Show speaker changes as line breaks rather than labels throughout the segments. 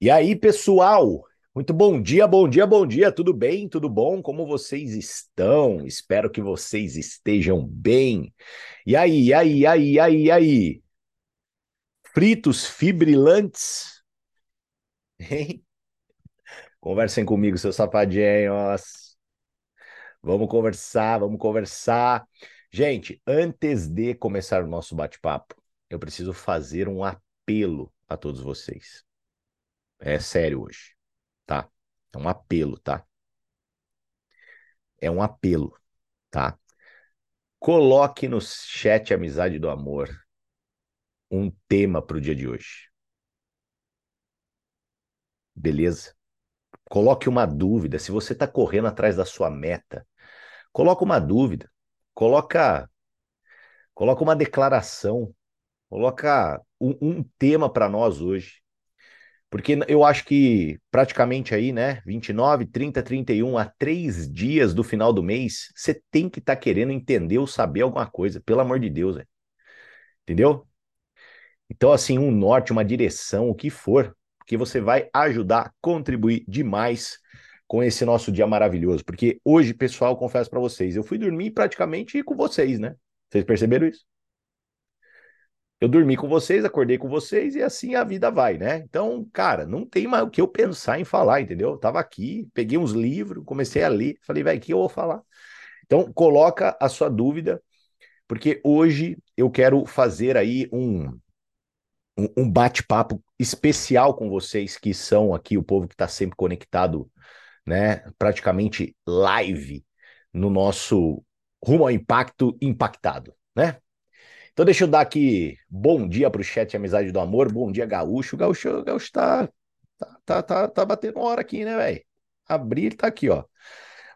E aí, pessoal? Muito bom dia, bom dia, bom dia. Tudo bem? Tudo bom? Como vocês estão? Espero que vocês estejam bem. E aí, aí, aí, aí, aí? Fritos fibrilantes? Hein? Conversem comigo, seus safadinhos. Vamos conversar, vamos conversar. Gente, antes de começar o nosso bate-papo, eu preciso fazer um apelo a todos vocês. É sério hoje, tá? É um apelo, tá? É um apelo, tá? Coloque no chat Amizade do Amor um tema para o dia de hoje. Beleza? Coloque uma dúvida. Se você está correndo atrás da sua meta, coloca uma dúvida. Coloca, coloca uma declaração. Coloca um, um tema para nós hoje. Porque eu acho que praticamente aí, né, 29, 30, 31, a três dias do final do mês, você tem que estar tá querendo entender ou saber alguma coisa, pelo amor de Deus, véio. entendeu? Então, assim, um norte, uma direção, o que for, que você vai ajudar, contribuir demais com esse nosso dia maravilhoso. Porque hoje, pessoal, confesso para vocês, eu fui dormir praticamente com vocês, né? Vocês perceberam isso? Eu dormi com vocês, acordei com vocês e assim a vida vai, né? Então, cara, não tem mais o que eu pensar em falar, entendeu? Eu tava aqui, peguei uns livros, comecei a ler, falei, vai, que eu vou falar? Então, coloca a sua dúvida, porque hoje eu quero fazer aí um, um bate-papo especial com vocês que são aqui o povo que está sempre conectado, né? Praticamente live no nosso rumo ao impacto impactado, né? Então deixa eu dar aqui bom dia para o chat Amizade do Amor, bom dia Gaúcho, Gaúcho, Gaúcho tá, tá, tá, tá, tá batendo hora aqui, né, velho? Abrir tá aqui, ó.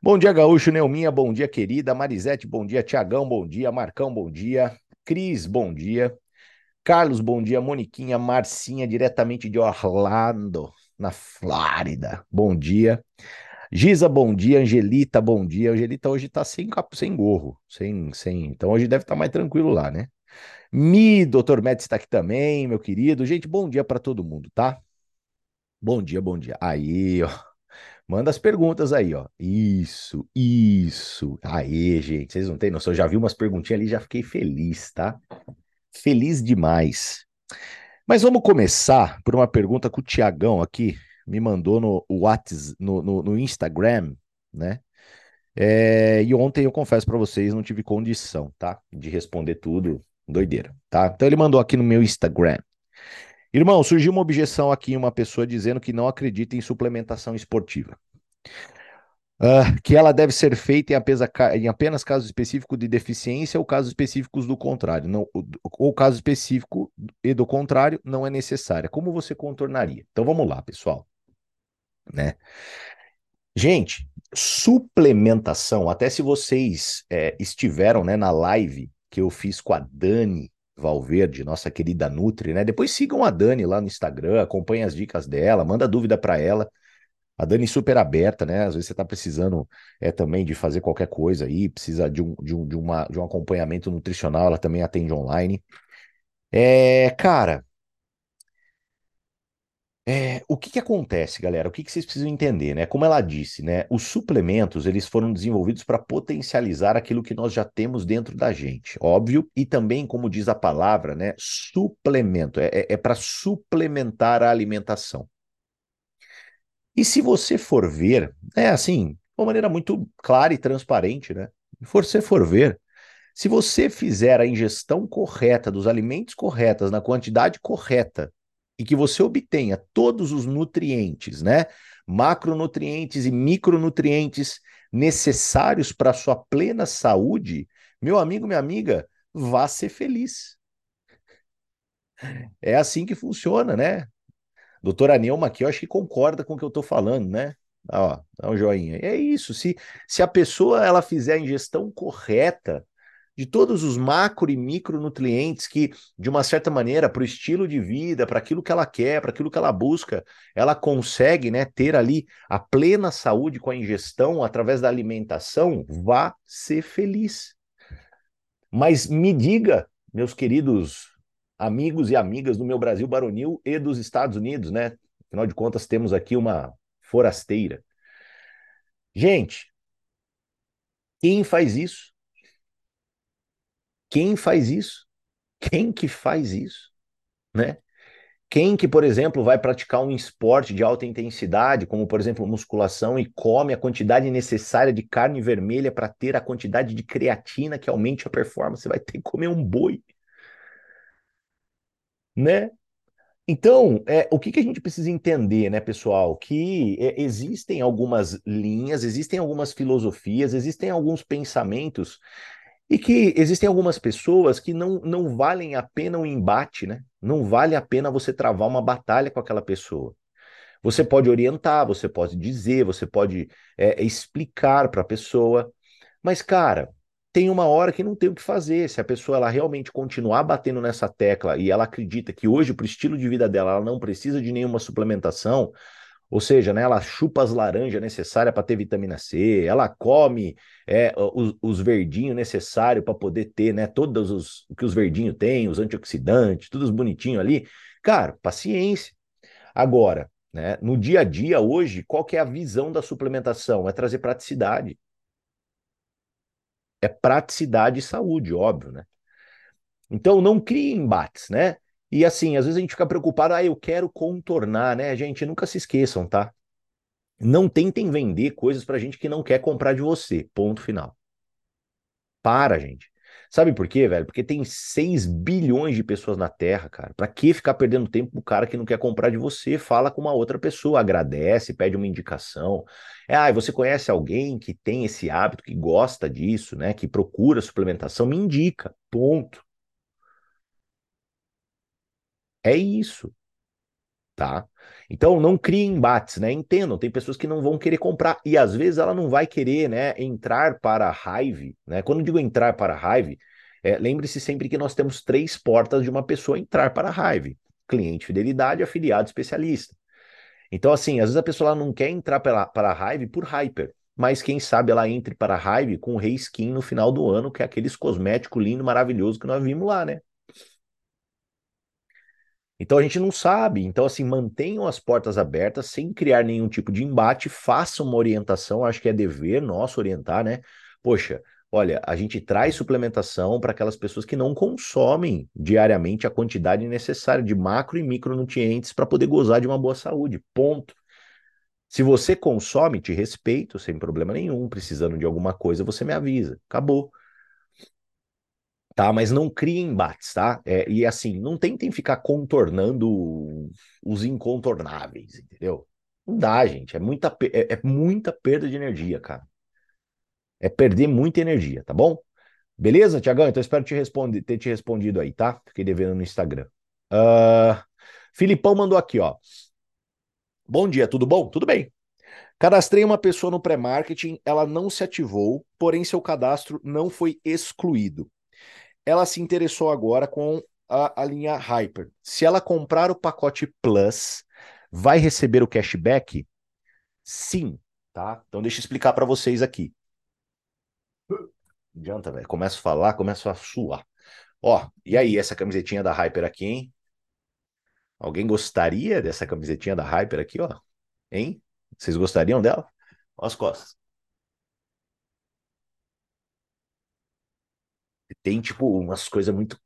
Bom dia Gaúcho, Neuminha, bom dia querida, Marisete, bom dia, Tiagão, bom dia, Marcão, bom dia, Cris, bom dia, Carlos, bom dia, Moniquinha, Marcinha, diretamente de Orlando, na Flórida, bom dia. Giza, bom dia. Angelita, bom dia. Angelita hoje tá sem, sem gorro, sem, sem. Então hoje deve estar tá mais tranquilo lá, né? Mi, doutor Médici está aqui também, meu querido. Gente, bom dia para todo mundo, tá? Bom dia, bom dia. Aí, ó. Manda as perguntas aí, ó. Isso, isso. Aí, gente, vocês não têm noção. Eu já vi umas perguntinhas ali, já fiquei feliz, tá? Feliz demais. Mas vamos começar por uma pergunta que o Tiagão aqui me mandou no WhatsApp, no, no, no Instagram, né? É, e ontem eu confesso para vocês, não tive condição, tá? De responder tudo Doideira, tá? Então ele mandou aqui no meu Instagram. Irmão, surgiu uma objeção aqui, uma pessoa dizendo que não acredita em suplementação esportiva. Uh, que ela deve ser feita em apenas, em apenas casos específicos de deficiência ou casos específicos do contrário. Não, ou caso específico e do contrário não é necessária. Como você contornaria? Então vamos lá, pessoal. Né? Gente, suplementação, até se vocês é, estiveram né, na live que eu fiz com a Dani Valverde, nossa querida Nutri, né? Depois sigam a Dani lá no Instagram, acompanhem as dicas dela, manda dúvida para ela. A Dani super aberta, né? Às vezes você está precisando é, também de fazer qualquer coisa aí, precisa de um, de, um, de, uma, de um acompanhamento nutricional, ela também atende online. É, cara, é, o que que acontece, galera? O que que vocês precisam entender, né? Como ela disse, né? Os suplementos, eles foram desenvolvidos para potencializar aquilo que nós já temos dentro da gente, óbvio, e também, como diz a palavra, né? Suplemento, é, é, é para suplementar a alimentação. E se você for ver, é assim, de uma maneira muito clara e transparente, né? Se você for ver, se você fizer a ingestão correta dos alimentos corretas, na quantidade correta, e que você obtenha todos os nutrientes, né? Macronutrientes e micronutrientes necessários para a sua plena saúde, meu amigo, minha amiga, vá ser feliz. É assim que funciona, né? Doutora Neuma aqui, eu acho que concorda com o que eu estou falando, né? Ó, dá um joinha. É isso. Se, se a pessoa ela fizer a ingestão correta de todos os macro e micronutrientes que, de uma certa maneira, para o estilo de vida, para aquilo que ela quer, para aquilo que ela busca, ela consegue né, ter ali a plena saúde com a ingestão através da alimentação, vá ser feliz. Mas me diga, meus queridos amigos e amigas do meu Brasil baronil e dos Estados Unidos, né? Afinal de contas, temos aqui uma forasteira. Gente, quem faz isso? Quem faz isso? Quem que faz isso? Né? Quem que, por exemplo, vai praticar um esporte de alta intensidade, como por exemplo musculação, e come a quantidade necessária de carne vermelha para ter a quantidade de creatina que aumente a performance, vai ter que comer um boi, né? Então, é, o que, que a gente precisa entender, né, pessoal? Que é, existem algumas linhas, existem algumas filosofias, existem alguns pensamentos e que existem algumas pessoas que não, não valem a pena o embate, né? Não vale a pena você travar uma batalha com aquela pessoa. Você pode orientar, você pode dizer, você pode é, explicar para a pessoa, mas, cara, tem uma hora que não tem o que fazer. Se a pessoa ela realmente continuar batendo nessa tecla e ela acredita que hoje, para o estilo de vida dela, ela não precisa de nenhuma suplementação, ou seja, né, ela chupa as laranjas necessárias para ter vitamina C, ela come é, os, os verdinhos necessários para poder ter né, todos os que os verdinhos têm, os antioxidantes, tudo bonitinho ali. Cara, paciência. Agora, né, no dia a dia, hoje, qual que é a visão da suplementação? É trazer praticidade. É praticidade e saúde, óbvio, né? Então não crie embates, né? E assim, às vezes a gente fica preocupado, ah, eu quero contornar, né? Gente, nunca se esqueçam, tá? Não tentem vender coisas pra gente que não quer comprar de você. Ponto final. Para, gente. Sabe por quê, velho? Porque tem 6 bilhões de pessoas na Terra, cara. Pra que ficar perdendo tempo com o cara que não quer comprar de você? Fala com uma outra pessoa, agradece, pede uma indicação. É, ah, você conhece alguém que tem esse hábito, que gosta disso, né? Que procura suplementação? Me indica. Ponto. É isso, tá? Então não crie embates, né? Entendam, tem pessoas que não vão querer comprar e às vezes ela não vai querer, né, entrar para a raiva, né? Quando digo entrar para a raiva, é, lembre-se sempre que nós temos três portas de uma pessoa entrar para a raiva: cliente, fidelidade, afiliado, especialista. Então, assim, às vezes a pessoa não quer entrar para, para a raiva por hyper, mas quem sabe ela entre para a raiva com o Rei Skin no final do ano, que é aqueles cosméticos lindo, maravilhoso que nós vimos lá, né? Então a gente não sabe. Então, assim, mantenham as portas abertas sem criar nenhum tipo de embate, façam uma orientação, acho que é dever nosso orientar, né? Poxa, olha, a gente traz suplementação para aquelas pessoas que não consomem diariamente a quantidade necessária de macro e micronutrientes para poder gozar de uma boa saúde. Ponto. Se você consome, te respeito, sem problema nenhum. Precisando de alguma coisa, você me avisa. Acabou tá? Mas não criem embates, tá? É, e assim, não tentem ficar contornando os incontornáveis, entendeu? Não dá, gente. É muita, é, é muita perda de energia, cara. É perder muita energia, tá bom? Beleza, Tiagão? Então espero te ter te respondido aí, tá? Fiquei devendo no Instagram. Uh, Filipão mandou aqui, ó. Bom dia, tudo bom? Tudo bem. Cadastrei uma pessoa no pré-marketing, ela não se ativou, porém seu cadastro não foi excluído ela se interessou agora com a, a linha Hyper. Se ela comprar o pacote Plus, vai receber o cashback? Sim, tá? Então deixa eu explicar para vocês aqui. Não adianta, velho. Começo a falar, começo a suar. Ó, e aí, essa camisetinha da Hyper aqui, hein? Alguém gostaria dessa camisetinha da Hyper aqui, ó? Hein? Vocês gostariam dela? Ó as costas. Tem, tipo, umas coisas muito.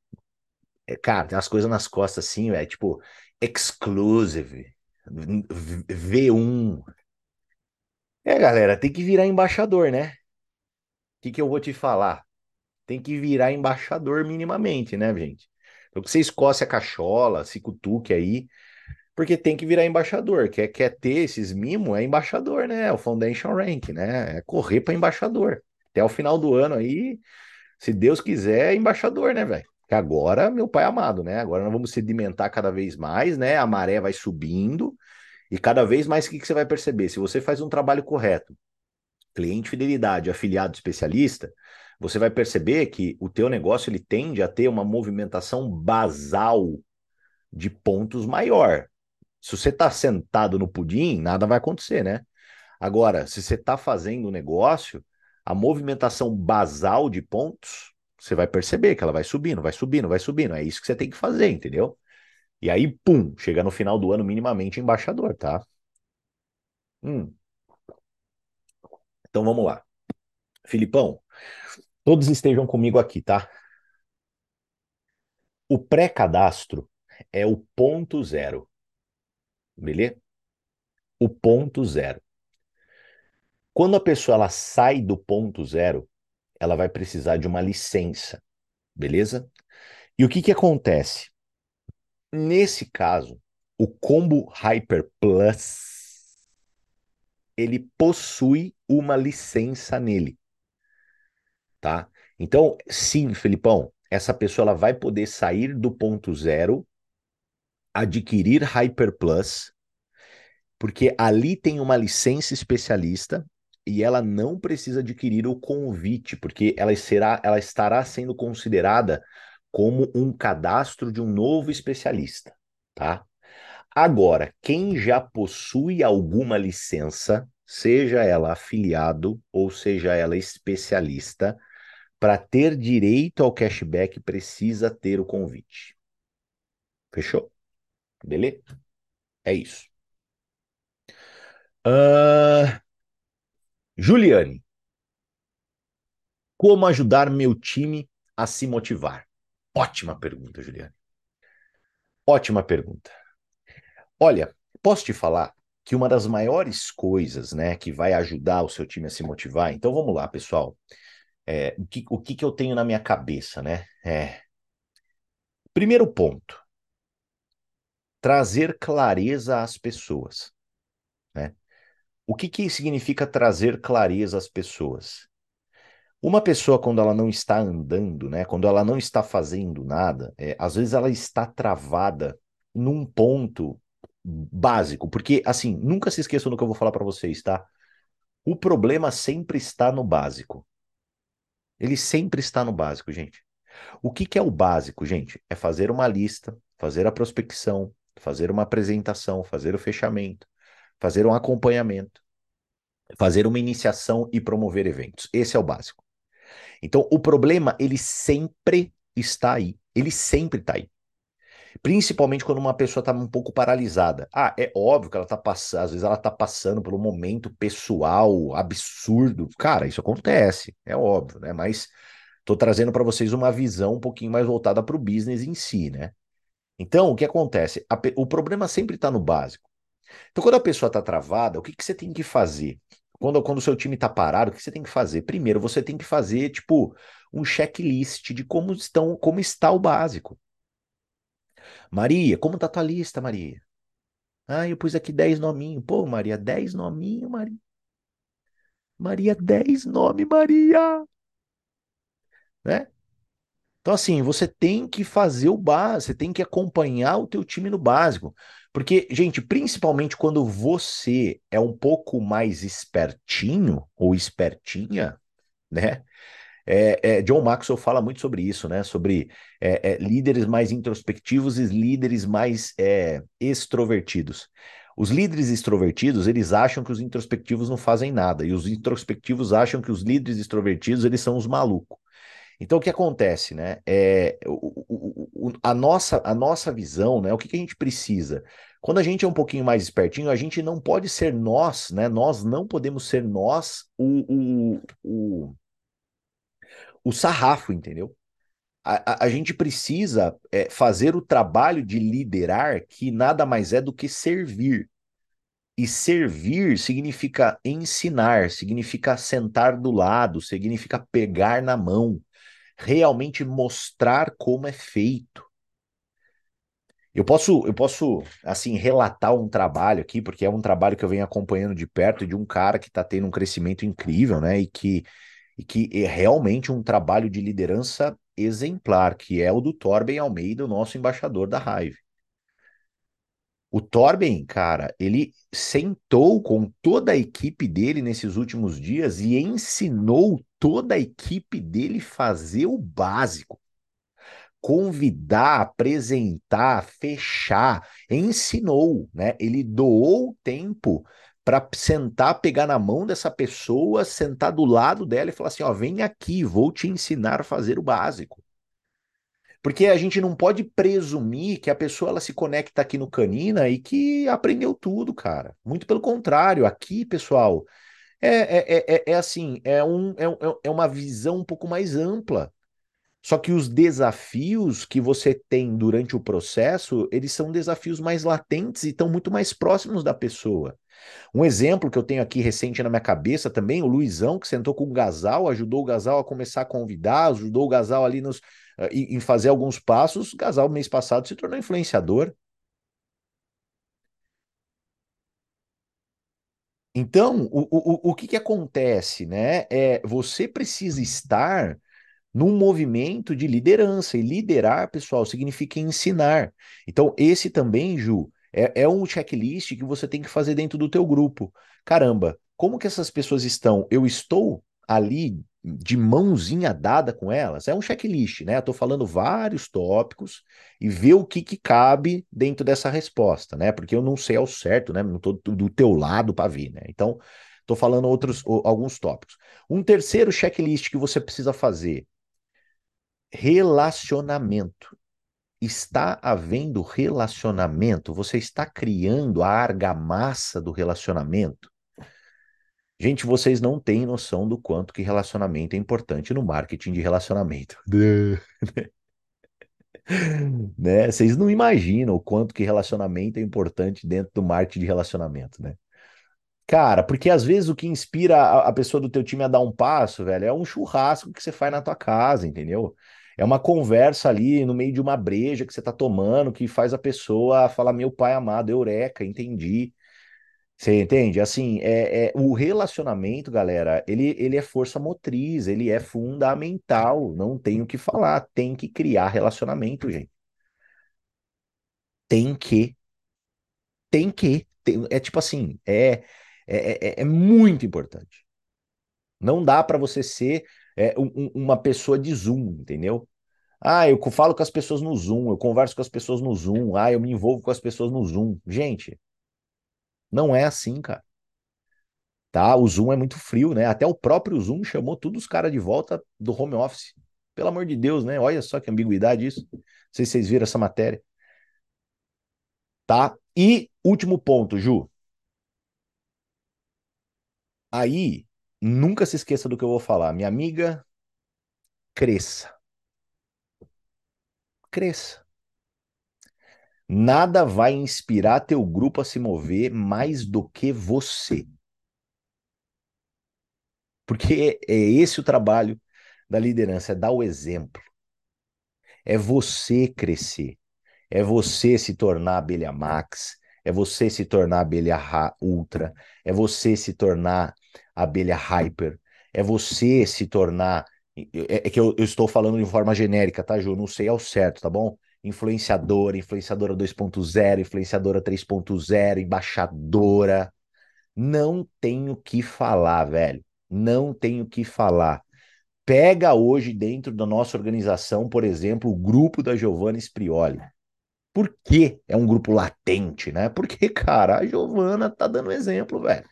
É, cara, tem umas coisas nas costas assim, é tipo, exclusive, V1. É, galera, tem que virar embaixador, né? O que, que eu vou te falar? Tem que virar embaixador minimamente, né, gente? Então, que você escoce a cachola, se cutuque aí, porque tem que virar embaixador. Quer, quer ter esses mimos, é embaixador, né? É o Foundation Rank, né? É correr para embaixador. Até o final do ano aí, se Deus quiser, é embaixador, né, velho? Que agora, meu pai amado, né? Agora nós vamos sedimentar cada vez mais, né? A maré vai subindo e cada vez mais o que, que você vai perceber? Se você faz um trabalho correto, cliente fidelidade, afiliado especialista, você vai perceber que o teu negócio ele tende a ter uma movimentação basal de pontos maior. Se você está sentado no pudim, nada vai acontecer, né? Agora, se você está fazendo um negócio, a movimentação basal de pontos, você vai perceber que ela vai subindo, vai subindo, vai subindo. É isso que você tem que fazer, entendeu? E aí, pum, chega no final do ano minimamente embaixador, tá? Hum. Então vamos lá. Filipão, todos estejam comigo aqui, tá? O pré-cadastro é o ponto zero. Beleza? O ponto zero. Quando a pessoa ela sai do ponto zero, ela vai precisar de uma licença, beleza? E o que que acontece? Nesse caso, o combo Hyper Plus ele possui uma licença nele, tá? Então, sim, Felipão, essa pessoa ela vai poder sair do ponto zero, adquirir Hyper Plus, porque ali tem uma licença especialista e ela não precisa adquirir o convite, porque ela será, ela estará sendo considerada como um cadastro de um novo especialista, tá? Agora, quem já possui alguma licença, seja ela afiliado ou seja ela especialista, para ter direito ao cashback precisa ter o convite. Fechou? Beleza? É isso. Uh... Juliane, como ajudar meu time a se motivar? Ótima pergunta, Juliane. Ótima pergunta. Olha, posso te falar que uma das maiores coisas, né, que vai ajudar o seu time a se motivar. Então vamos lá, pessoal. É, o que, o que, que eu tenho na minha cabeça, né? É, primeiro ponto: trazer clareza às pessoas, né? O que, que significa trazer clareza às pessoas? Uma pessoa, quando ela não está andando, né, quando ela não está fazendo nada, é, às vezes ela está travada num ponto básico, porque, assim, nunca se esqueçam do que eu vou falar para vocês, tá? O problema sempre está no básico. Ele sempre está no básico, gente. O que, que é o básico, gente? É fazer uma lista, fazer a prospecção, fazer uma apresentação, fazer o fechamento, fazer um acompanhamento, fazer uma iniciação e promover eventos. Esse é o básico. Então, o problema, ele sempre está aí. Ele sempre está aí. Principalmente quando uma pessoa está um pouco paralisada. Ah, é óbvio que ela está passando, às vezes ela está passando por um momento pessoal absurdo. Cara, isso acontece, é óbvio, né? Mas estou trazendo para vocês uma visão um pouquinho mais voltada para o business em si, né? Então, o que acontece? O problema sempre está no básico. Então, quando a pessoa está travada, o que, que você tem que fazer? Quando, quando o seu time está parado, o que você tem que fazer? Primeiro, você tem que fazer, tipo, um checklist de como, estão, como está o básico. Maria, como tá tua lista, Maria? Ah, eu pus aqui 10 nominhos. Pô, Maria, 10 nominhos, Maria. Maria, 10 nome, Maria. Né? Então, assim, você tem que fazer o básico, você tem que acompanhar o teu time no básico. Porque, gente, principalmente quando você é um pouco mais espertinho ou espertinha, né? É, é, John Maxwell fala muito sobre isso, né? Sobre é, é líderes mais introspectivos e líderes mais é, extrovertidos. Os líderes extrovertidos, eles acham que os introspectivos não fazem nada, e os introspectivos acham que os líderes extrovertidos, eles são os malucos. Então, o que acontece, né? É, o, o, a, nossa, a nossa visão, né? O que, que a gente precisa? Quando a gente é um pouquinho mais espertinho, a gente não pode ser nós, né? Nós não podemos ser nós o, o, o, o sarrafo, entendeu? A, a, a gente precisa é, fazer o trabalho de liderar, que nada mais é do que servir. E servir significa ensinar, significa sentar do lado, significa pegar na mão, realmente mostrar como é feito. Eu posso, eu posso, assim, relatar um trabalho aqui, porque é um trabalho que eu venho acompanhando de perto de um cara que está tendo um crescimento incrível, né? E que, e que é realmente um trabalho de liderança exemplar, que é o do Torben Almeida, o nosso embaixador da Hive. O Torben, cara, ele sentou com toda a equipe dele nesses últimos dias e ensinou toda a equipe dele fazer o básico. Convidar, apresentar, fechar, ensinou, né? Ele doou tempo para sentar, pegar na mão dessa pessoa, sentar do lado dela e falar assim: ó, vem aqui, vou te ensinar a fazer o básico. Porque a gente não pode presumir que a pessoa ela se conecta aqui no Canina e que aprendeu tudo, cara. Muito pelo contrário, aqui, pessoal, é, é, é, é assim, é, um, é, é uma visão um pouco mais ampla. Só que os desafios que você tem durante o processo, eles são desafios mais latentes e estão muito mais próximos da pessoa. Um exemplo que eu tenho aqui recente na minha cabeça também, o Luizão, que sentou com o Gasal, ajudou o Gasal a começar a convidar, ajudou o Gasal ali nos, uh, em fazer alguns passos. O Gasal, mês passado, se tornou influenciador. Então, o, o, o que, que acontece, né? É, você precisa estar num movimento de liderança. E liderar, pessoal, significa ensinar. Então, esse também, Ju, é, é um checklist que você tem que fazer dentro do teu grupo. Caramba, como que essas pessoas estão? Eu estou ali de mãozinha dada com elas? É um checklist, né? Tô falando vários tópicos e ver o que, que cabe dentro dessa resposta, né? Porque eu não sei ao certo, né? Não tô do teu lado para vir, né? Então, tô falando outros alguns tópicos. Um terceiro checklist que você precisa fazer relacionamento. Está havendo relacionamento? Você está criando a argamassa do relacionamento? Gente, vocês não têm noção do quanto que relacionamento é importante no marketing de relacionamento. né? Vocês não imaginam o quanto que relacionamento é importante dentro do marketing de relacionamento, né? Cara, porque às vezes o que inspira a, pessoa do teu time a dar um passo, velho, é um churrasco que você faz na tua casa, entendeu? É uma conversa ali no meio de uma breja que você está tomando que faz a pessoa falar: Meu pai amado, eureka, entendi. Você entende? Assim, é, é, o relacionamento, galera, ele, ele é força motriz, ele é fundamental. Não tem o que falar, tem que criar relacionamento, gente. Tem que. Tem que. Tem, é tipo assim, é, é, é, é muito importante. Não dá para você ser é, um, uma pessoa de Zoom, entendeu? Ah, eu falo com as pessoas no Zoom, eu converso com as pessoas no Zoom, ah, eu me envolvo com as pessoas no Zoom. Gente, não é assim, cara. Tá? O Zoom é muito frio, né? Até o próprio Zoom chamou todos os caras de volta do home office. Pelo amor de Deus, né? Olha só que ambiguidade isso. Não sei se vocês viram essa matéria. Tá? E último ponto, Ju. Aí, nunca se esqueça do que eu vou falar. Minha amiga, cresça. Cresça. Nada vai inspirar teu grupo a se mover mais do que você. Porque é esse o trabalho da liderança, é dar o exemplo. É você crescer. É você se tornar abelha max, é você se tornar abelha ultra, é você se tornar abelha hyper, é você se tornar é, é que eu, eu, estou falando de forma genérica, tá, Ju? Não sei ao certo, tá bom? Influenciadora, influenciadora 2.0, influenciadora 3.0, embaixadora. Não tenho que falar, velho. Não tenho que falar. Pega hoje dentro da nossa organização, por exemplo, o grupo da Giovanna Sprioli. Por que é um grupo latente, né? Porque, cara, a Giovana tá dando exemplo, velho.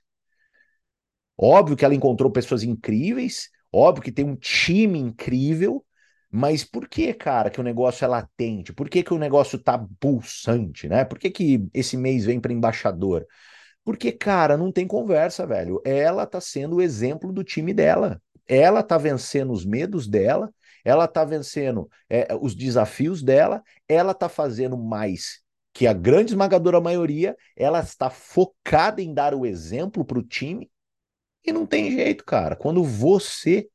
Óbvio que ela encontrou pessoas incríveis, óbvio que tem um time incrível, mas por que, cara, que o negócio é latente? Por que, que o negócio tá pulsante, né? Por que, que esse mês vem para embaixador? Porque, cara, não tem conversa, velho. Ela tá sendo o exemplo do time dela. Ela tá vencendo os medos dela, ela tá vencendo é, os desafios dela, ela tá fazendo mais que a grande esmagadora maioria, ela está focada em dar o exemplo para o time e não tem jeito, cara. Quando você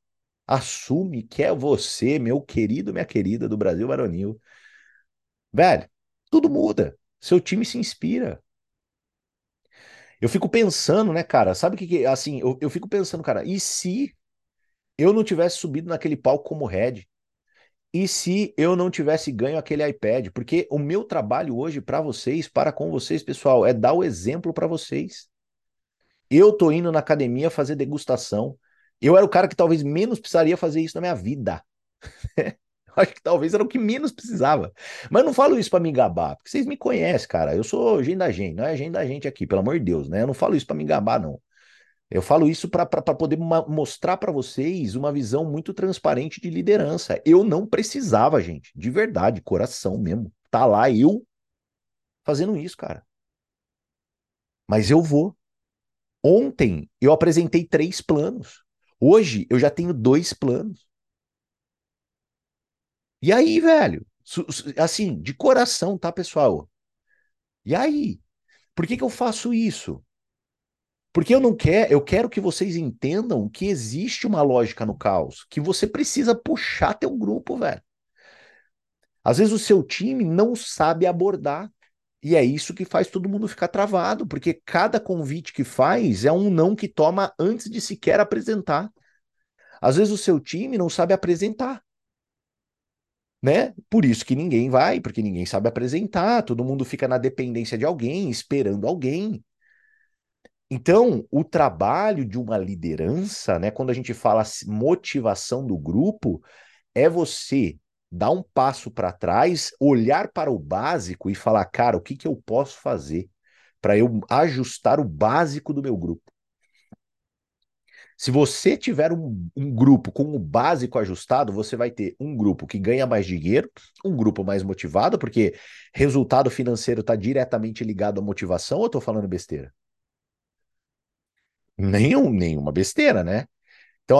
assume que é você, meu querido, minha querida do Brasil Varonil, velho, tudo muda. Seu time se inspira. Eu fico pensando, né, cara? Sabe o que, que assim, eu, eu fico pensando, cara, e se eu não tivesse subido naquele palco como head? E se eu não tivesse ganho aquele iPad? Porque o meu trabalho hoje para vocês, para com vocês, pessoal, é dar o exemplo para vocês. Eu tô indo na academia fazer degustação. Eu era o cara que talvez menos precisaria fazer isso na minha vida. Acho que talvez era o que menos precisava. Mas não falo isso para me gabar, porque vocês me conhecem, cara. Eu sou gente da gente, não é gente da gente aqui, pelo amor de Deus, né? Eu não falo isso para me gabar, não. Eu falo isso para poder mostrar para vocês uma visão muito transparente de liderança. Eu não precisava, gente, de verdade, coração mesmo. Tá lá eu fazendo isso, cara. Mas eu vou. Ontem eu apresentei três planos. Hoje eu já tenho dois planos. E aí, velho? Assim, de coração, tá, pessoal? E aí? Por que, que eu faço isso? Porque eu não quero, eu quero que vocês entendam que existe uma lógica no caos, que você precisa puxar teu grupo, velho. Às vezes o seu time não sabe abordar. E é isso que faz todo mundo ficar travado, porque cada convite que faz é um não que toma antes de sequer apresentar. Às vezes o seu time não sabe apresentar. Né? Por isso que ninguém vai, porque ninguém sabe apresentar, todo mundo fica na dependência de alguém, esperando alguém. Então, o trabalho de uma liderança, né, quando a gente fala motivação do grupo, é você dar um passo para trás, olhar para o básico e falar, cara, o que, que eu posso fazer para eu ajustar o básico do meu grupo? Se você tiver um, um, grupo com o básico ajustado, você vai ter um grupo que ganha mais dinheiro, um grupo mais motivado, porque resultado financeiro está diretamente ligado à motivação, ou eu estou falando besteira? Nenhum, nenhuma besteira, né? Então,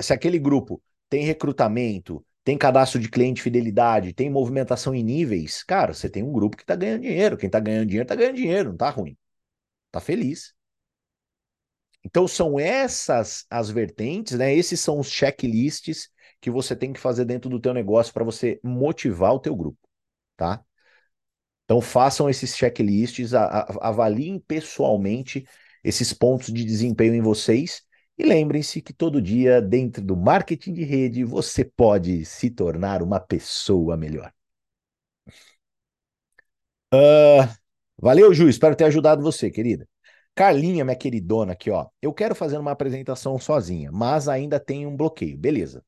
se aquele grupo tem recrutamento, tem cadastro de cliente fidelidade, tem movimentação em níveis, cara, você tem um grupo que tá ganhando dinheiro. Quem tá ganhando dinheiro, tá ganhando dinheiro, não tá ruim. Tá feliz. Então, são essas as vertentes, né? Esses são os checklists que você tem que fazer dentro do teu negócio para você motivar o teu grupo, tá? Então, façam esses checklists, avaliem pessoalmente esses pontos de desempenho em vocês. E lembrem-se que todo dia, dentro do marketing de rede, você pode se tornar uma pessoa melhor. Uh, valeu, Ju. Espero ter ajudado você, querida. Carlinha, minha queridona, aqui, ó. Eu quero fazer uma apresentação sozinha, mas ainda tem um bloqueio. Beleza.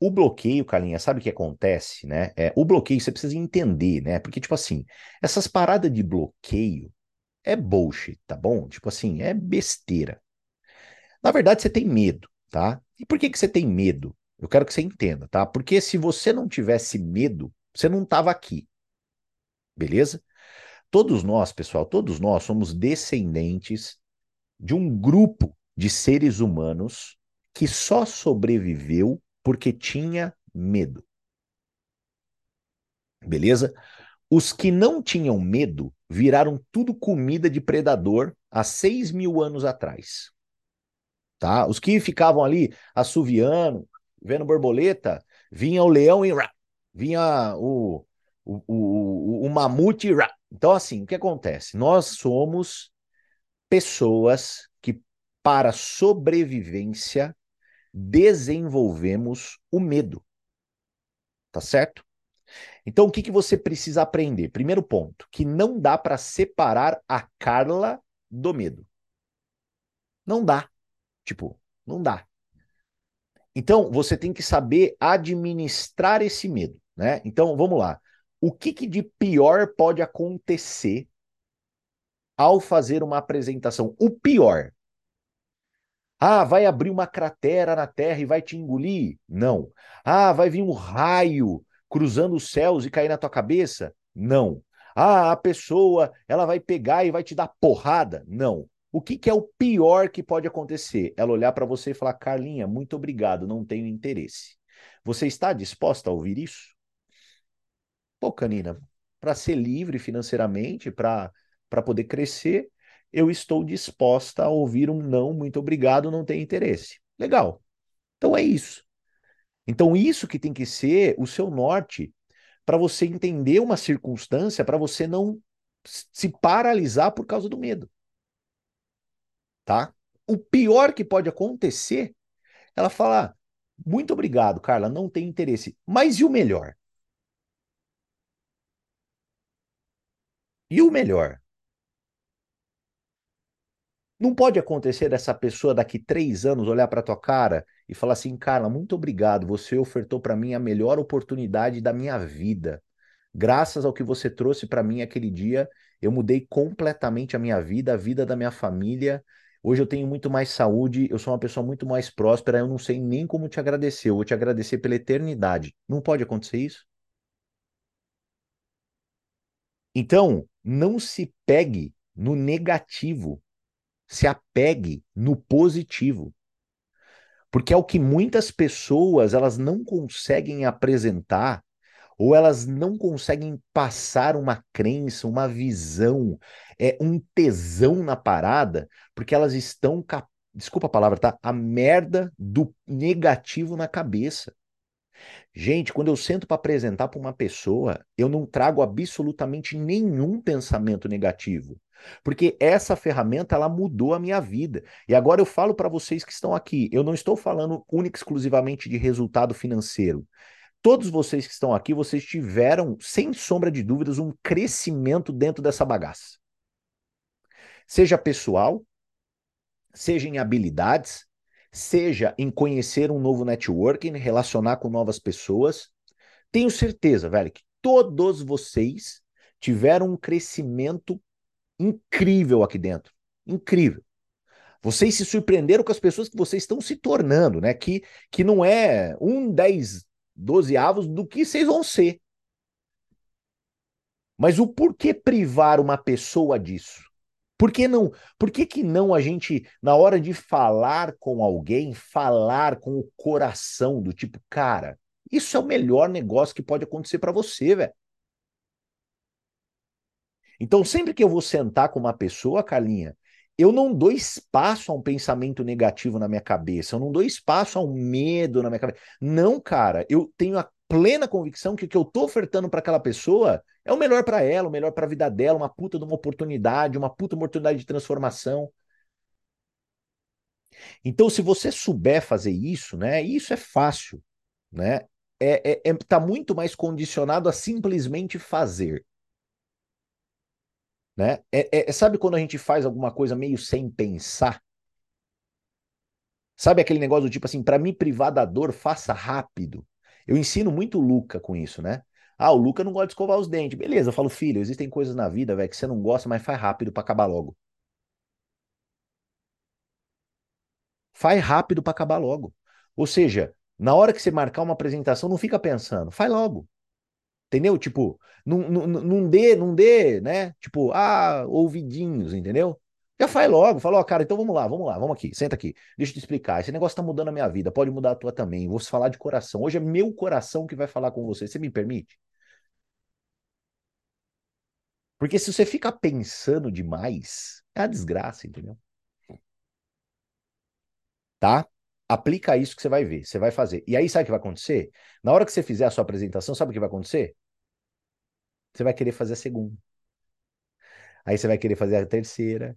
O bloqueio, Carlinha, sabe o que acontece, né? É, o bloqueio você precisa entender, né? Porque, tipo assim, essas paradas de bloqueio, é bullshit, tá bom? Tipo assim, é besteira. Na verdade, você tem medo, tá? E por que, que você tem medo? Eu quero que você entenda, tá? Porque se você não tivesse medo, você não estava aqui. Beleza? Todos nós, pessoal, todos nós somos descendentes de um grupo de seres humanos que só sobreviveu porque tinha medo. Beleza? Os que não tinham medo viraram tudo comida de predador há 6 mil anos atrás. Tá? Os que ficavam ali assoviando, vendo borboleta, vinha o leão e vinha o, o, o, o mamute e Então, assim, o que acontece? Nós somos pessoas que, para sobrevivência, desenvolvemos o medo. Tá certo? Então, o que, que você precisa aprender? Primeiro ponto, que não dá para separar a Carla do medo. Não dá. Tipo, não dá. Então, você tem que saber administrar esse medo, né? Então, vamos lá. O que, que de pior pode acontecer ao fazer uma apresentação? O pior. Ah, vai abrir uma cratera na Terra e vai te engolir? Não. Ah, vai vir um raio cruzando os céus e cair na tua cabeça? Não. Ah, a pessoa, ela vai pegar e vai te dar porrada? Não. O que, que é o pior que pode acontecer? Ela olhar para você e falar: Carlinha, muito obrigado, não tenho interesse. Você está disposta a ouvir isso? Pô, Canina, para ser livre financeiramente, para poder crescer, eu estou disposta a ouvir um não, muito obrigado, não tenho interesse. Legal. Então é isso. Então, isso que tem que ser o seu norte para você entender uma circunstância, para você não se paralisar por causa do medo. Tá? O pior que pode acontecer, ela fala: muito obrigado, Carla, não tem interesse. Mas e o melhor? E o melhor? Não pode acontecer dessa pessoa daqui três anos olhar para tua cara e falar assim, Carla, muito obrigado, você ofertou para mim a melhor oportunidade da minha vida. Graças ao que você trouxe para mim aquele dia, eu mudei completamente a minha vida, a vida da minha família. Hoje eu tenho muito mais saúde, eu sou uma pessoa muito mais próspera, eu não sei nem como te agradecer, eu vou te agradecer pela eternidade. Não pode acontecer isso? Então, não se pegue no negativo, se apegue no positivo. Porque é o que muitas pessoas elas não conseguem apresentar ou elas não conseguem passar uma crença, uma visão, é um tesão na parada, porque elas estão, desculpa a palavra, tá? A merda do negativo na cabeça. Gente, quando eu sento para apresentar para uma pessoa, eu não trago absolutamente nenhum pensamento negativo. Porque essa ferramenta ela mudou a minha vida. E agora eu falo para vocês que estão aqui, eu não estou falando única exclusivamente de resultado financeiro. Todos vocês que estão aqui, vocês tiveram, sem sombra de dúvidas, um crescimento dentro dessa bagaça. Seja pessoal, seja em habilidades, seja em conhecer um novo networking, relacionar com novas pessoas. Tenho certeza, velho, que todos vocês tiveram um crescimento incrível aqui dentro. Incrível. Vocês se surpreenderam com as pessoas que vocês estão se tornando, né? Que, que não é um dez, doze avos do que vocês vão ser. Mas o porquê privar uma pessoa disso? Por que não? Por que, que não a gente, na hora de falar com alguém, falar com o coração do tipo, cara, isso é o melhor negócio que pode acontecer para você, velho. Então, sempre que eu vou sentar com uma pessoa, Carlinha, eu não dou espaço a um pensamento negativo na minha cabeça, eu não dou espaço a um medo na minha cabeça. Não, cara, eu tenho a plena convicção que o que eu estou ofertando para aquela pessoa é o melhor para ela, o melhor para a vida dela, uma puta de uma oportunidade, uma puta oportunidade de transformação. Então, se você souber fazer isso, né, isso é fácil, né? É, é, é, tá muito mais condicionado a simplesmente fazer. Né? É, é, sabe quando a gente faz alguma coisa meio sem pensar? Sabe aquele negócio do tipo assim, para me privar da dor, faça rápido. Eu ensino muito Luca com isso, né? Ah, o Luca não gosta de escovar os dentes. Beleza, eu falo, filho, existem coisas na vida, velho, que você não gosta, mas faz rápido para acabar logo. Faz rápido para acabar logo. Ou seja, na hora que você marcar uma apresentação, não fica pensando, faz logo. Entendeu? Tipo, não, não, não dê, não dê, né? Tipo, ah, ouvidinhos, entendeu? Já faz logo, fala, ó, cara, então vamos lá, vamos lá, vamos aqui, senta aqui, deixa eu te explicar. Esse negócio tá mudando a minha vida, pode mudar a tua também. Vou falar de coração. Hoje é meu coração que vai falar com você. Você me permite? Porque se você fica pensando demais, é a desgraça, entendeu? Tá? Aplica isso que você vai ver, você vai fazer. E aí sabe o que vai acontecer? Na hora que você fizer a sua apresentação, sabe o que vai acontecer? Você vai querer fazer a segunda. Aí você vai querer fazer a terceira.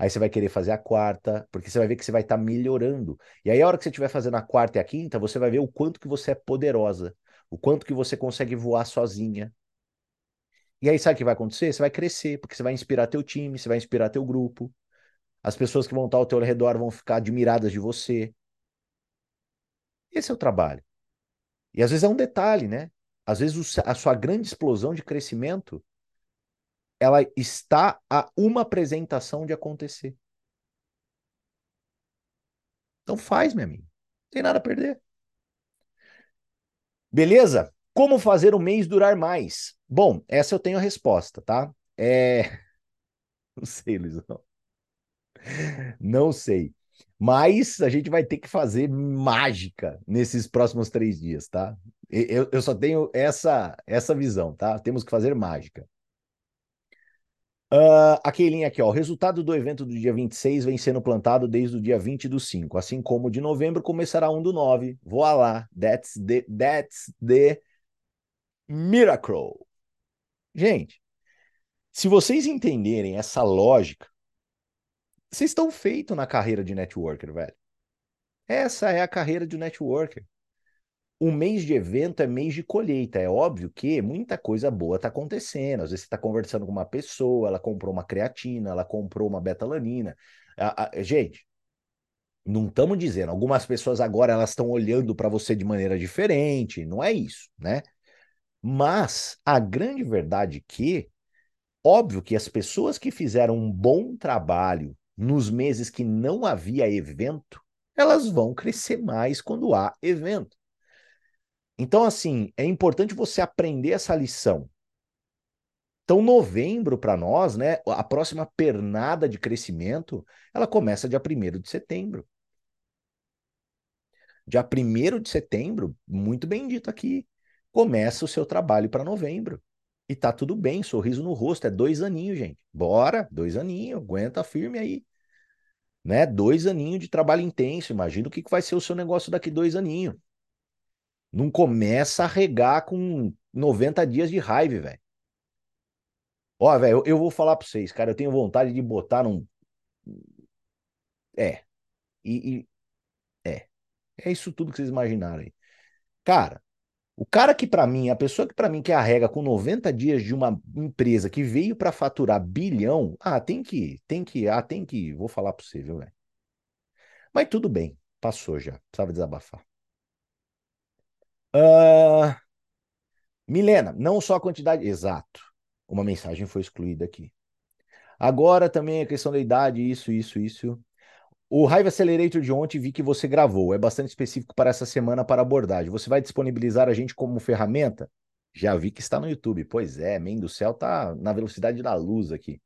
Aí você vai querer fazer a quarta, porque você vai ver que você vai estar tá melhorando. E aí a hora que você estiver fazendo a quarta e a quinta, você vai ver o quanto que você é poderosa, o quanto que você consegue voar sozinha. E aí sabe o que vai acontecer? Você vai crescer, porque você vai inspirar teu time, você vai inspirar teu grupo. As pessoas que vão estar ao teu redor vão ficar admiradas de você. Esse é o trabalho. E às vezes é um detalhe, né? Às vezes a sua grande explosão de crescimento ela está a uma apresentação de acontecer. Então faz, meu amigo. Não tem nada a perder. Beleza? Como fazer o mês durar mais? Bom, essa eu tenho a resposta, tá? É. Não sei, Luizão. Não sei. Mas a gente vai ter que fazer mágica nesses próximos três dias, tá? Eu, eu só tenho essa, essa visão, tá? Temos que fazer mágica. Uh, aquele aqui, ó. O resultado do evento do dia 26 vem sendo plantado desde o dia 20 do 5. Assim como de novembro começará um do 9. Voilá. That's the, that's the miracle. Gente, se vocês entenderem essa lógica, vocês estão feitos na carreira de networker, velho. Essa é a carreira de networker o mês de evento é mês de colheita. É óbvio que muita coisa boa está acontecendo. Às vezes você está conversando com uma pessoa, ela comprou uma creatina, ela comprou uma betalanina. A, a, gente, não estamos dizendo. Algumas pessoas agora elas estão olhando para você de maneira diferente. Não é isso, né? Mas a grande verdade é que, óbvio que as pessoas que fizeram um bom trabalho nos meses que não havia evento, elas vão crescer mais quando há evento. Então, assim, é importante você aprender essa lição. Então, novembro para nós, né, a próxima pernada de crescimento, ela começa dia 1 de setembro. Dia 1 de setembro, muito bem dito aqui, começa o seu trabalho para novembro. E tá tudo bem, sorriso no rosto, é dois aninhos, gente. Bora, dois aninhos, aguenta firme aí. Né? Dois aninhos de trabalho intenso. Imagina o que vai ser o seu negócio daqui dois aninhos. Não começa a regar com 90 dias de raiva, velho. Ó, velho, eu, vou falar pra vocês, cara, eu tenho vontade de botar num. É. E, e, É. É isso tudo que vocês imaginaram aí. Cara, o cara que para mim, a pessoa que para mim que arrega com 90 dias de uma empresa que veio para faturar bilhão, ah, tem que, tem que, ah, tem que, vou falar para você, viu, velho? Mas tudo bem, passou já, precisava desabafar. Uh... Milena, não só a quantidade, exato. Uma mensagem foi excluída aqui. Agora também a questão da idade, isso, isso, isso. O Hive Accelerator de ontem vi que você gravou. É bastante específico para essa semana para abordagem. Você vai disponibilizar a gente como ferramenta? Já vi que está no YouTube. Pois é, Men do Céu tá na velocidade da luz aqui.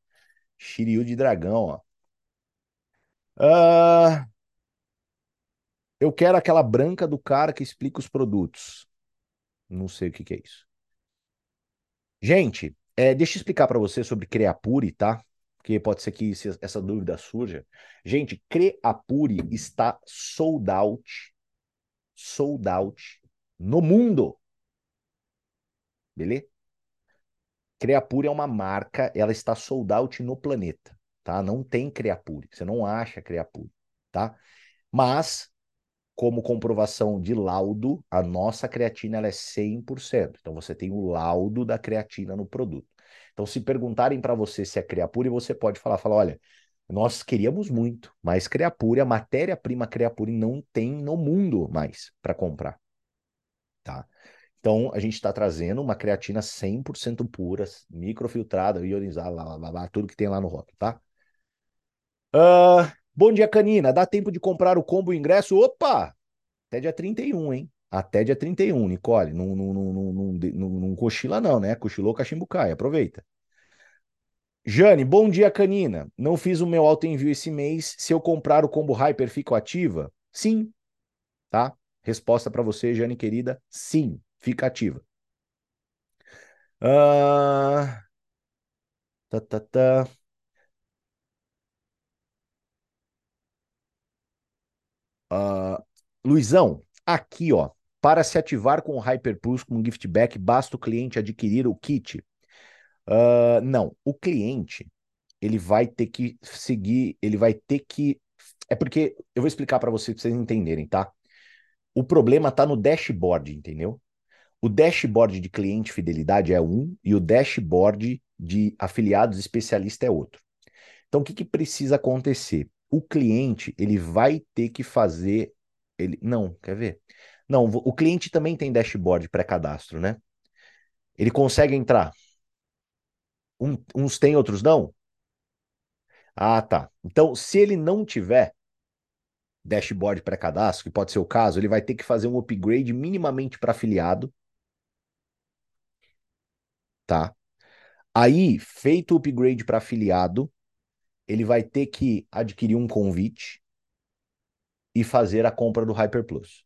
Shiryu de dragão, ó. Uh... Eu quero aquela branca do cara que explica os produtos. Não sei o que, que é isso. Gente, é, deixa eu explicar para você sobre Creapure, tá? Porque pode ser que essa dúvida surja. Gente, Creapure está sold out, sold out no mundo. Beleza? Creapure é uma marca, ela está sold out no planeta, tá? Não tem Creapure, você não acha Creapure, tá? Mas como comprovação de laudo, a nossa creatina ela é 100%. Então você tem o laudo da creatina no produto. Então se perguntarem para você se é Creapure, você pode falar, falar, olha, nós queríamos muito, mas Creapure, a matéria-prima Creapure não tem no mundo mais para comprar, tá? Então a gente está trazendo uma creatina 100% pura, microfiltrada, ionizada, lá, lá, lá, lá, tudo que tem lá no rótulo, tá? Uh, Bom dia, Canina. Dá tempo de comprar o combo ingresso? Opa! Até dia 31, hein? Até dia 31, Nicole. Não, não, não, não, não, não, cochila, não, né? Cochilou, cachimbo cai. Aproveita. Jane, bom dia, Canina. Não fiz o meu auto envio esse mês. Se eu comprar o combo Hyper, fico ativa? Sim. Tá? Resposta para você, Jane querida. Sim, fica ativa. Uh... Tá, tá, tá. Uh, Luizão, aqui ó, para se ativar com o Hyper Plus com gift back, basta o cliente adquirir o kit. Uh, não, o cliente ele vai ter que seguir, ele vai ter que. É porque eu vou explicar para vocês, vocês entenderem, tá? O problema tá no dashboard, entendeu? O dashboard de cliente fidelidade é um e o dashboard de afiliados especialista é outro. Então, o que, que precisa acontecer? O cliente ele vai ter que fazer. Ele, não, quer ver? Não, o cliente também tem dashboard pré-cadastro, né? Ele consegue entrar. Um, uns tem, outros não? Ah, tá. Então, se ele não tiver dashboard pré-cadastro, que pode ser o caso, ele vai ter que fazer um upgrade minimamente para afiliado. Tá? Aí, feito o upgrade para afiliado, ele vai ter que adquirir um convite e fazer a compra do Hyper Plus.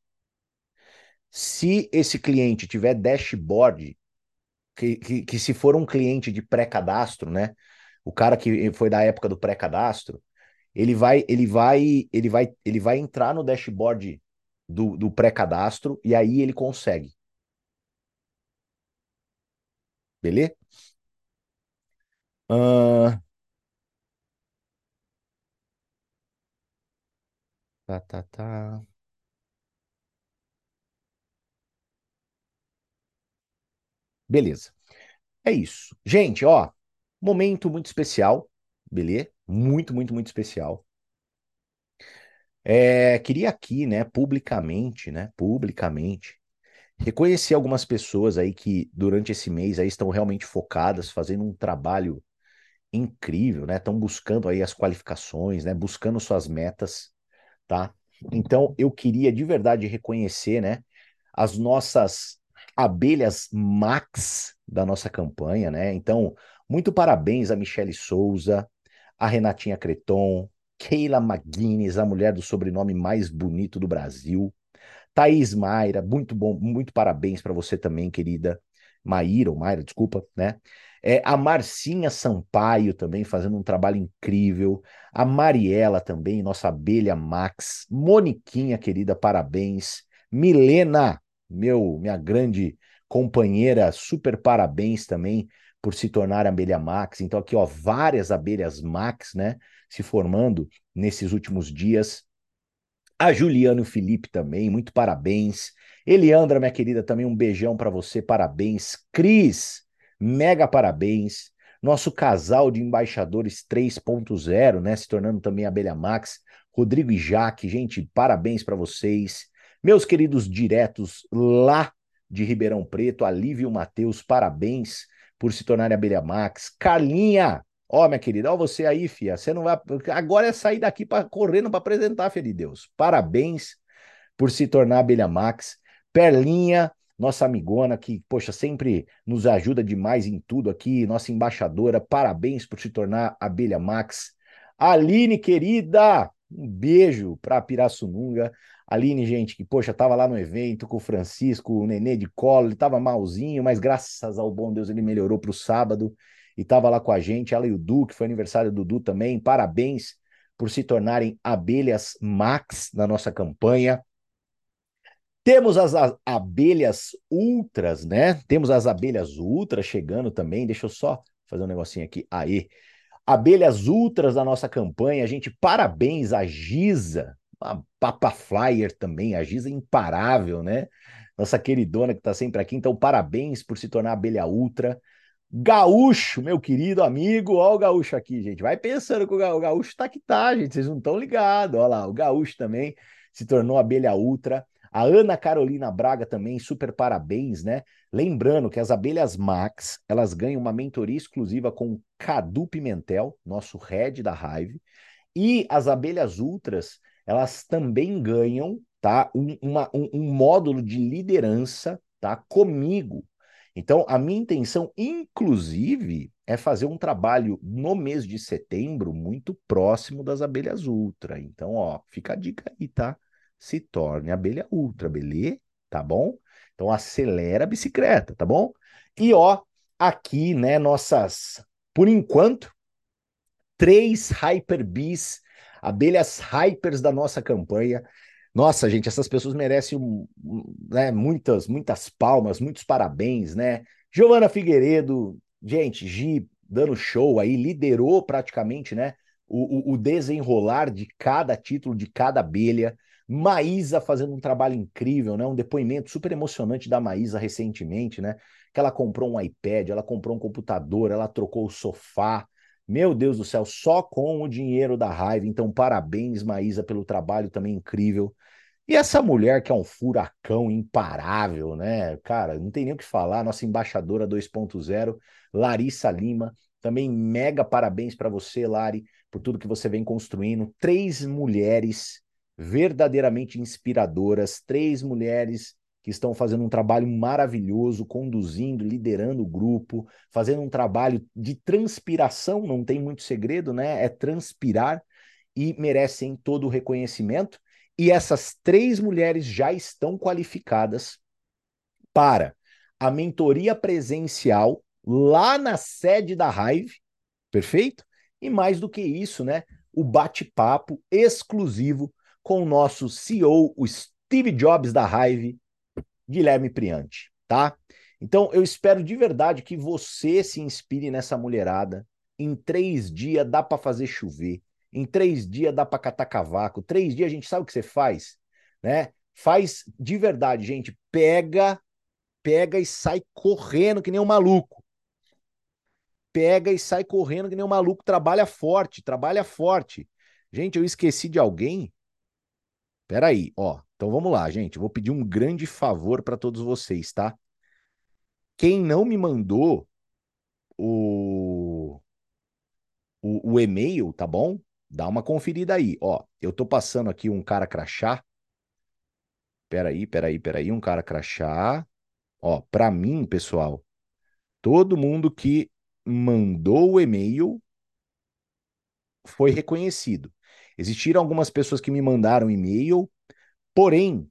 Se esse cliente tiver dashboard, que, que, que se for um cliente de pré-cadastro, né? O cara que foi da época do pré-cadastro, ele vai, ele vai, ele vai, ele vai entrar no dashboard do, do pré-cadastro e aí ele consegue. Beleza? Uh, Tá, tá, tá. Beleza. É isso. Gente, ó, momento muito especial, beleza? Muito, muito, muito especial. É, queria aqui, né, publicamente, né, publicamente, reconhecer algumas pessoas aí que durante esse mês aí estão realmente focadas, fazendo um trabalho incrível, né? Estão buscando aí as qualificações, né? Buscando suas metas, tá? Então, eu queria de verdade reconhecer, né? As nossas abelhas max da nossa campanha, né? Então, muito parabéns a Michele Souza, a Renatinha Creton, Keila McGuinness, a mulher do sobrenome mais bonito do Brasil, Thaís Mayra, muito bom, muito parabéns para você também, querida. Maíra, ou Mayra, desculpa, né? É, a Marcinha Sampaio também fazendo um trabalho incrível. A Mariela também, nossa abelha Max. Moniquinha, querida, parabéns. Milena, meu, minha grande companheira, super parabéns também por se tornar abelha Max. Então, aqui, ó, várias abelhas Max, né? Se formando nesses últimos dias. A Juliano Felipe também, muito parabéns. Eliandra, minha querida, também um beijão para você, parabéns. Cris, mega parabéns. Nosso casal de embaixadores 3.0, né, se tornando também Abelha Max. Rodrigo e Jaque, gente, parabéns para vocês. Meus queridos diretos lá de Ribeirão Preto, Alívio Matheus, parabéns por se tornarem Abelha Max. Carlinha, Ó, minha querida, ó você aí, fia, você não vai. Agora é sair daqui para correndo para apresentar, filha de Deus. Parabéns por se tornar abelha Max. Perlinha, nossa amigona que, poxa, sempre nos ajuda demais em tudo aqui, nossa embaixadora, parabéns por se tornar abelha Max. Aline, querida, um beijo para Pirassununga. Aline, gente, que, poxa, tava lá no evento com o Francisco, o nenê de colo, ele tava malzinho, mas graças ao bom Deus ele melhorou para o sábado e estava lá com a gente, ela e o Du, que foi aniversário do Du também. Parabéns por se tornarem abelhas Max na nossa campanha. Temos as abelhas ultras, né? Temos as abelhas ultras chegando também. Deixa eu só fazer um negocinho aqui. Aí. Abelhas ultras da nossa campanha. A gente, parabéns a Giza, a Papa Flyer também, a Giza imparável, né? Nossa queridona que está sempre aqui. Então, parabéns por se tornar abelha ultra. Gaúcho, meu querido amigo, ó o Gaúcho aqui, gente. Vai pensando que o Gaúcho tá que tá, gente. Vocês não estão ligados. Olha lá, o Gaúcho também se tornou abelha ultra. A Ana Carolina Braga também, super parabéns, né? Lembrando que as abelhas Max, elas ganham uma mentoria exclusiva com Cadu Pimentel, nosso head da Hive, e as abelhas ultras, elas também ganham, tá? Um, uma, um, um módulo de liderança, tá? Comigo, então, a minha intenção, inclusive, é fazer um trabalho no mês de setembro muito próximo das abelhas ultra. Então, ó, fica a dica aí, tá? Se torne abelha ultra, beleza? Tá bom? Então, acelera a bicicleta, tá bom? E ó, aqui, né, nossas, por enquanto, três Hyper Bees, abelhas hypers da nossa campanha. Nossa, gente, essas pessoas merecem né, muitas, muitas palmas, muitos parabéns, né? Giovana Figueiredo, gente, Gi dando show aí, liderou praticamente, né? O, o desenrolar de cada título, de cada abelha. Maísa fazendo um trabalho incrível, né? Um depoimento super emocionante da Maísa recentemente, né? Que ela comprou um iPad, ela comprou um computador, ela trocou o sofá, meu Deus do céu, só com o dinheiro da raiva. Então, parabéns, Maísa, pelo trabalho também incrível. E essa mulher que é um furacão imparável, né? Cara, não tem nem o que falar. Nossa embaixadora 2.0, Larissa Lima. Também mega parabéns para você, Lari, por tudo que você vem construindo. Três mulheres verdadeiramente inspiradoras, três mulheres que estão fazendo um trabalho maravilhoso, conduzindo, liderando o grupo, fazendo um trabalho de transpiração, não tem muito segredo, né? É transpirar e merecem todo o reconhecimento. E essas três mulheres já estão qualificadas para a mentoria presencial lá na sede da Hive, perfeito? E mais do que isso, né? O bate-papo exclusivo com o nosso CEO, o Steve Jobs da Hive, Guilherme Priante, tá? Então eu espero de verdade que você se inspire nessa mulherada. Em três dias dá para fazer chover. Em três dias dá para catar cavaco. Três dias a gente sabe o que você faz, né? Faz de verdade, gente. Pega, pega e sai correndo que nem um maluco. Pega e sai correndo que nem um maluco. Trabalha forte, trabalha forte. Gente, eu esqueci de alguém. Peraí, ó. Então vamos lá, gente. Vou pedir um grande favor para todos vocês, tá? Quem não me mandou o o e-mail, tá bom? Dá uma conferida aí. Ó, eu tô passando aqui um cara crachá. Peraí, peraí, peraí, um cara crachá. Ó, para mim, pessoal, todo mundo que mandou o e-mail foi reconhecido. Existiram algumas pessoas que me mandaram e-mail, porém,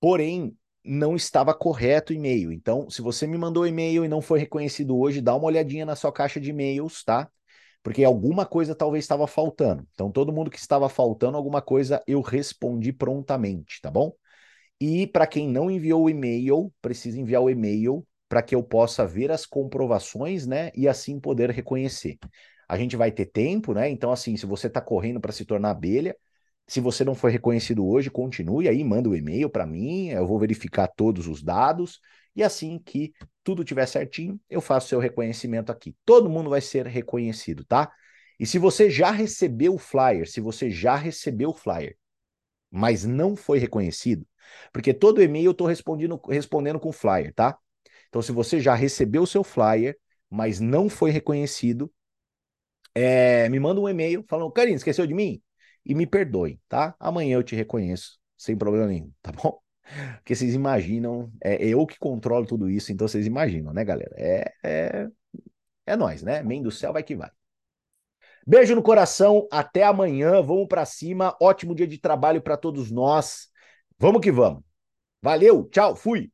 porém, não estava correto o e-mail. Então, se você me mandou e-mail e não foi reconhecido hoje, dá uma olhadinha na sua caixa de e-mails, tá? Porque alguma coisa talvez estava faltando. Então, todo mundo que estava faltando alguma coisa, eu respondi prontamente, tá bom? E para quem não enviou o e-mail, precisa enviar o e-mail para que eu possa ver as comprovações, né? E assim poder reconhecer. A gente vai ter tempo, né? Então, assim, se você está correndo para se tornar abelha, se você não foi reconhecido hoje, continue aí, manda o um e-mail para mim, eu vou verificar todos os dados. E assim que tudo tiver certinho, eu faço seu reconhecimento aqui. Todo mundo vai ser reconhecido, tá? E se você já recebeu o flyer, se você já recebeu o flyer, mas não foi reconhecido, porque todo e-mail eu estou respondendo, respondendo com flyer, tá? Então, se você já recebeu o seu flyer, mas não foi reconhecido, é, me manda um e-mail falando, Karine, esqueceu de mim? E me perdoe, tá? Amanhã eu te reconheço, sem problema nenhum, tá bom? Porque vocês imaginam, é, eu que controlo tudo isso, então vocês imaginam, né, galera? É, é, é nós, né? Mãe do céu vai que vai. Beijo no coração, até amanhã, vamos para cima. Ótimo dia de trabalho para todos nós. Vamos que vamos. Valeu, tchau, fui.